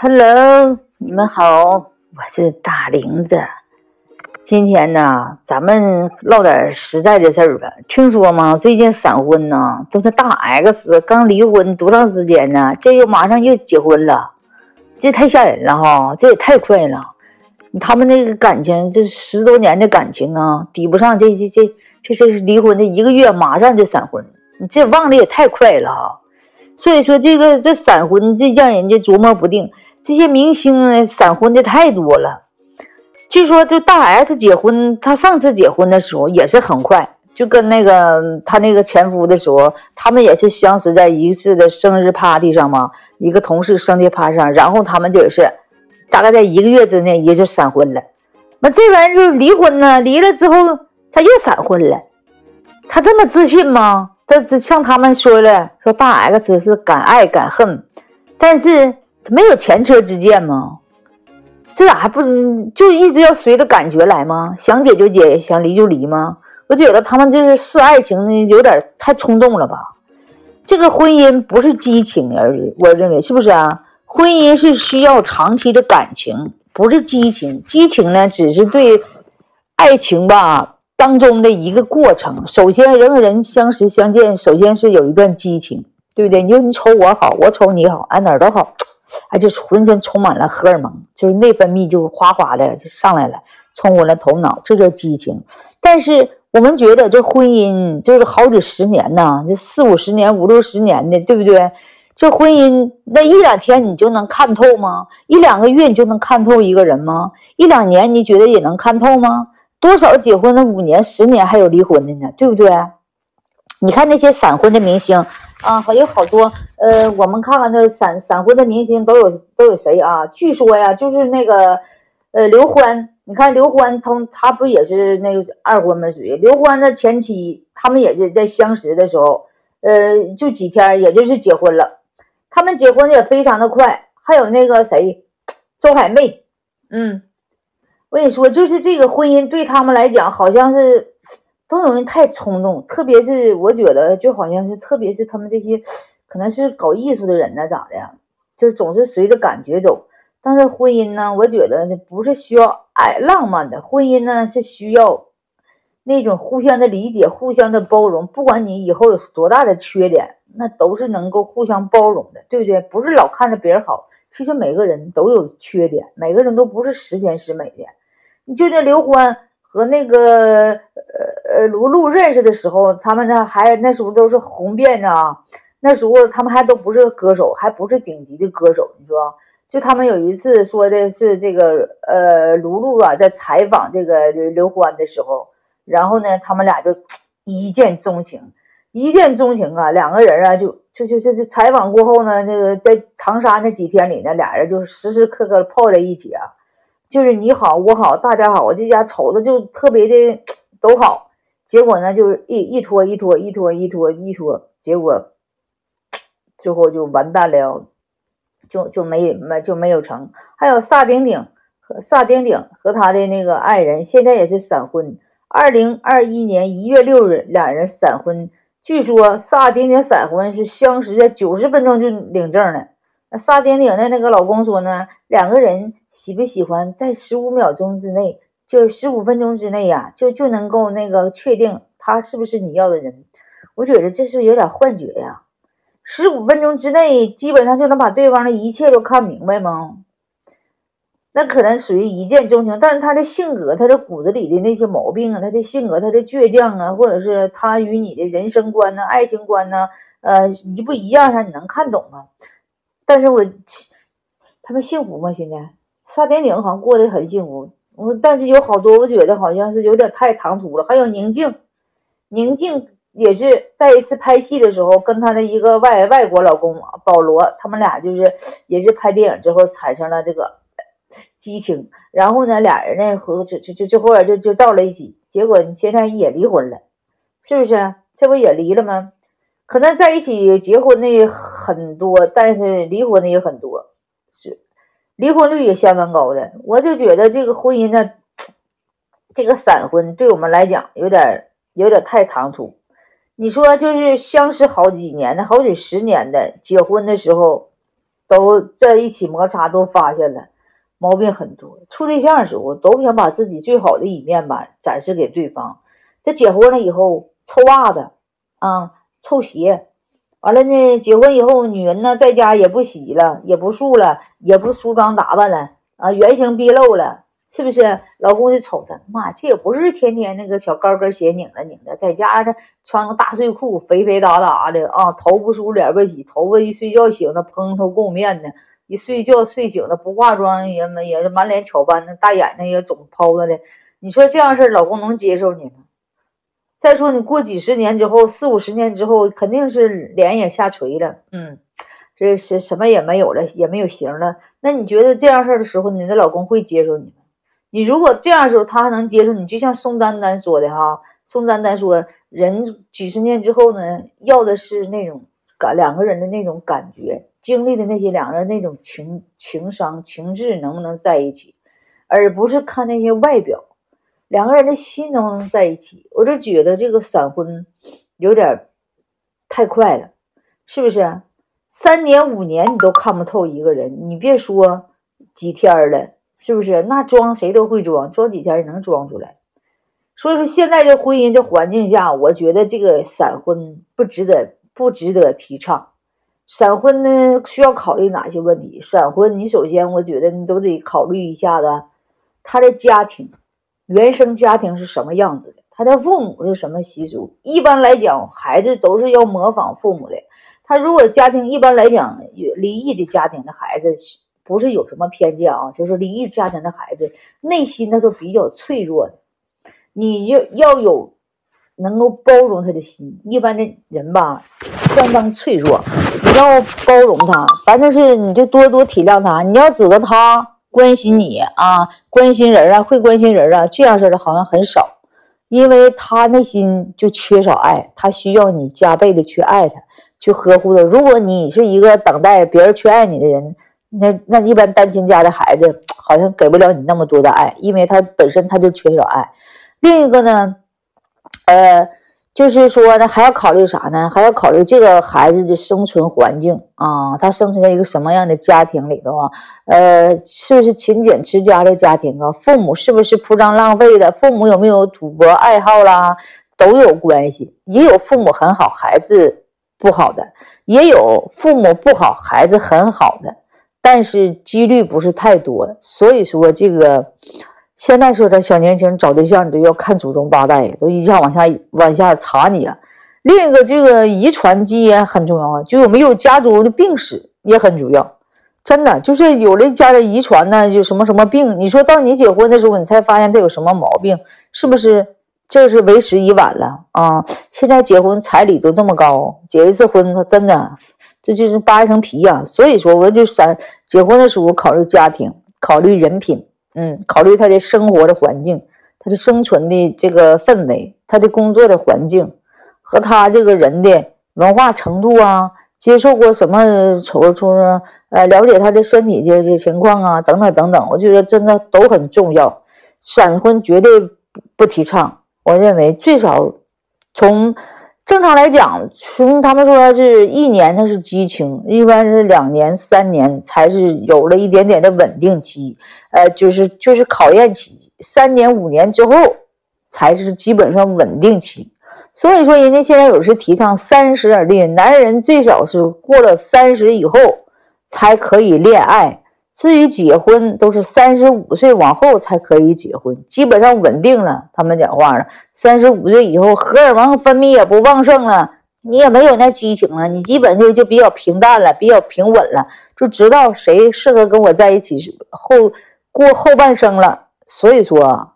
Hello，你们好，我是大玲子。今天呢，咱们唠点实在的事儿吧。听说吗？最近闪婚呢，都是大 X 刚离婚多长时间呢？这又马上又结婚了，这太吓人了哈！这也太快了，他们那个感情，这十多年的感情啊，抵不上这这这这这离婚的一个月，马上就闪婚，你这忘的也太快了哈！所以说，这个这闪婚，这让人家琢磨不定。这些明星，闪婚的太多了。据说，就大 S 结婚，她上次结婚的时候也是很快，就跟那个她那个前夫的时候，他们也是相识在一次的生日 party 上嘛，一个同事生日 party 上，然后他们就是大概在一个月之内也就闪婚了。那这玩意儿就离婚呢，离了之后他又闪婚了。他这么自信吗？这这像他们说了，说大 X 是敢爱敢恨，但是。没有前车之鉴吗？这咋还不就一直要随着感觉来吗？想解就解，想离就离吗？我觉得他们这是视爱情呢，有点太冲动了吧？这个婚姻不是激情而已，我认为是不是啊？婚姻是需要长期的感情，不是激情。激情呢，只是对爱情吧当中的一个过程。首先，人和人相识相见，首先是有一段激情，对不对？你说你瞅我好，我瞅你好，哎哪儿都好。哎，就浑身充满了荷尔蒙，就是内分泌就哗哗的就上来了，冲昏了头脑，这叫激情。但是我们觉得这婚姻就是好几十年呐，这四五十年、五六十年的，对不对？这婚姻那一两天你就能看透吗？一两个月你就能看透一个人吗？一两年你觉得也能看透吗？多少结婚了五年、十年还有离婚的呢，对不对？你看那些闪婚的明星。啊，还有好多，呃，我们看看那闪闪婚的明星都有都有谁啊？据说呀，就是那个，呃，刘欢，你看刘欢，他他不也是那个二婚吗？属于刘欢的前妻，他们也是在相识的时候，呃，就几天，也就是结婚了。他们结婚也非常的快。还有那个谁，周海媚，嗯，我跟你说，就是这个婚姻对他们来讲，好像是。都容易太冲动，特别是我觉得，就好像是特别是他们这些，可能是搞艺术的人呢，咋的，就是总是随着感觉走。但是婚姻呢，我觉得不是需要爱浪漫的，婚姻呢是需要那种互相的理解、互相的包容。不管你以后有多大的缺点，那都是能够互相包容的，对不对？不是老看着别人好，其实每个人都有缺点，每个人都不是十全十美的。你就那刘欢和那个。呃，呃卢璐认识的时候，他们呢还那时候都是红遍呢。那时候他们还都不是歌手，还不是顶级的歌手。你说，就他们有一次说的是这个，呃，卢璐啊，在采访这个刘欢的时候，然后呢，他们俩就一见钟情，一见钟情啊，两个人啊，就就就就就采访过后呢，那个在长沙那几天里呢，俩人就时时刻刻泡在一起啊，就是你好我好大家好，这家瞅着就特别的都好。结果呢，就是一一拖一拖一拖一拖一拖，结果最后就完蛋了，就就没没就没有成。还有萨顶顶和萨顶顶和他的那个爱人，现在也是闪婚。二零二一年一月六日，两人闪婚。据说萨顶顶闪婚是相识在九十分钟就领证了。那萨顶顶的那个老公说呢，两个人喜不喜欢，在十五秒钟之内。就十五分钟之内呀，就就能够那个确定他是不是你要的人。我觉得这是有点幻觉呀。十五分钟之内，基本上就能把对方的一切都看明白吗？那可能属于一见钟情，但是他的性格、他的骨子里的那些毛病啊，他的性格、他的倔强啊，或者是他与你的人生观呢、爱情观呢，呃，一不一样上，你能看懂吗？但是我他们幸福吗？现在撒点顶好像过得很幸福。我但是有好多，我觉得好像是有点太唐突了。还有宁静，宁静也是在一次拍戏的时候，跟她的一个外外国老公保罗，他们俩就是也是拍电影之后产生了这个激情。然后呢，俩人呢和这这这这后来就就到了一起，结果现在也离婚了，是不是？这不也离了吗？可能在一起结婚的很多，但是离婚的也很多。是离婚率也相当高的，我就觉得这个婚姻呢，这个闪婚对我们来讲有点有点太唐突。你说就是相识好几年的、好几十年的，结婚的时候都在一起摩擦，都发现了毛病很多。处对象的时候，都想把自己最好的一面吧展示给对方。这结婚了以后，臭袜子啊，臭鞋，完了呢，结婚以后，女人呢在家也不洗了，也不漱了，也不梳妆打扮了啊，原形毕露了。是不是老公就瞅她，妈，这也不是天天那个小高跟鞋拧着拧着，在家他穿个大睡裤，肥肥哒哒的啊，头不梳脸不洗，头发一睡觉醒了蓬头垢面的，一睡觉睡醒了不化妆也也是满脸巧斑的，大眼睛也肿泡着的。你说这样事儿，老公能接受你吗？再说你过几十年之后，四五十年之后，肯定是脸也下垂了，嗯，这是什么也没有了，也没有型了。那你觉得这样事儿的时候，你的老公会接受你吗？你如果这样的时候，他还能接受你，就像宋丹丹说的哈，宋丹丹说，人几十年之后呢，要的是那种感两个人的那种感觉，经历的那些两个人那种情情商情志能不能在一起，而不是看那些外表，两个人的心能不能在一起。我就觉得这个闪婚有点太快了，是不是？三年五年你都看不透一个人，你别说几天了。是不是？那装谁都会装，装几天也能装出来。所以说，现在这婚姻的环境下，我觉得这个闪婚不值得，不值得提倡。闪婚呢，需要考虑哪些问题？闪婚，你首先我觉得你都得考虑一下子，他的家庭，原生家庭是什么样子的，他的父母是什么习俗。一般来讲，孩子都是要模仿父母的。他如果家庭一般来讲，离异的家庭的孩子。不是有什么偏见啊，就是离异家庭的孩子内心他都比较脆弱的，你要要有能够包容他的心。一般的人吧，相当脆弱，你要包容他，反正是你就多多体谅他。你要指责他关心你啊，关心人啊，会关心人啊，这样式的好像很少，因为他内心就缺少爱，他需要你加倍的去爱他，去呵护他。如果你是一个等待别人去爱你的人。那那一般单亲家的孩子好像给不了你那么多的爱，因为他本身他就缺少爱。另一个呢，呃，就是说呢，还要考虑啥呢？还要考虑这个孩子的生存环境啊，他生存在一个什么样的家庭里头啊？呃，是不是勤俭持家的家庭啊？父母是不是铺张浪费的？父母有没有赌博爱好啦？都有关系。也有父母很好，孩子不好的；也有父母不好，孩子很好的。但是几率不是太多，所以说这个现在说的小年轻找对象，你都要看祖宗八代，都一下往下往下查你啊。另一个这个遗传基因很重要啊，就有没有家族的病史也很重要。真的就是有了家的遗传呢，就什么什么病，你说到你结婚的时候，你才发现他有什么毛病，是不是？这是为时已晚了啊！现在结婚彩礼都这么高，结一次婚他真的。这就是扒一层皮呀，所以说我就三结婚的时候考虑家庭，考虑人品，嗯，考虑他的生活的环境，他的生存的这个氛围，他的工作的环境和他这个人的文化程度啊，接受过什么从从呃，了解他的身体的这情况啊，等等等等，我觉得真的都很重要。闪婚绝对不提倡，我认为最少从。正常来讲，从他们说是一年，那是激情；一般是两年、三年才是有了一点点的稳定期，呃，就是就是考验期。三年、五年之后才是基本上稳定期。所以说，人家现在有时提倡三十而立，男人最少是过了三十以后才可以恋爱。至于结婚，都是三十五岁往后才可以结婚，基本上稳定了。他们讲话了，三十五岁以后，荷尔蒙分泌也不旺盛了，你也没有那激情了，你基本就就比较平淡了，比较平稳了，就知道谁适合跟我在一起后过后半生了。所以说，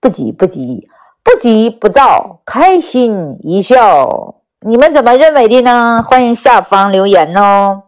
不急不急，不急不躁，开心一笑。你们怎么认为的呢？欢迎下方留言哦。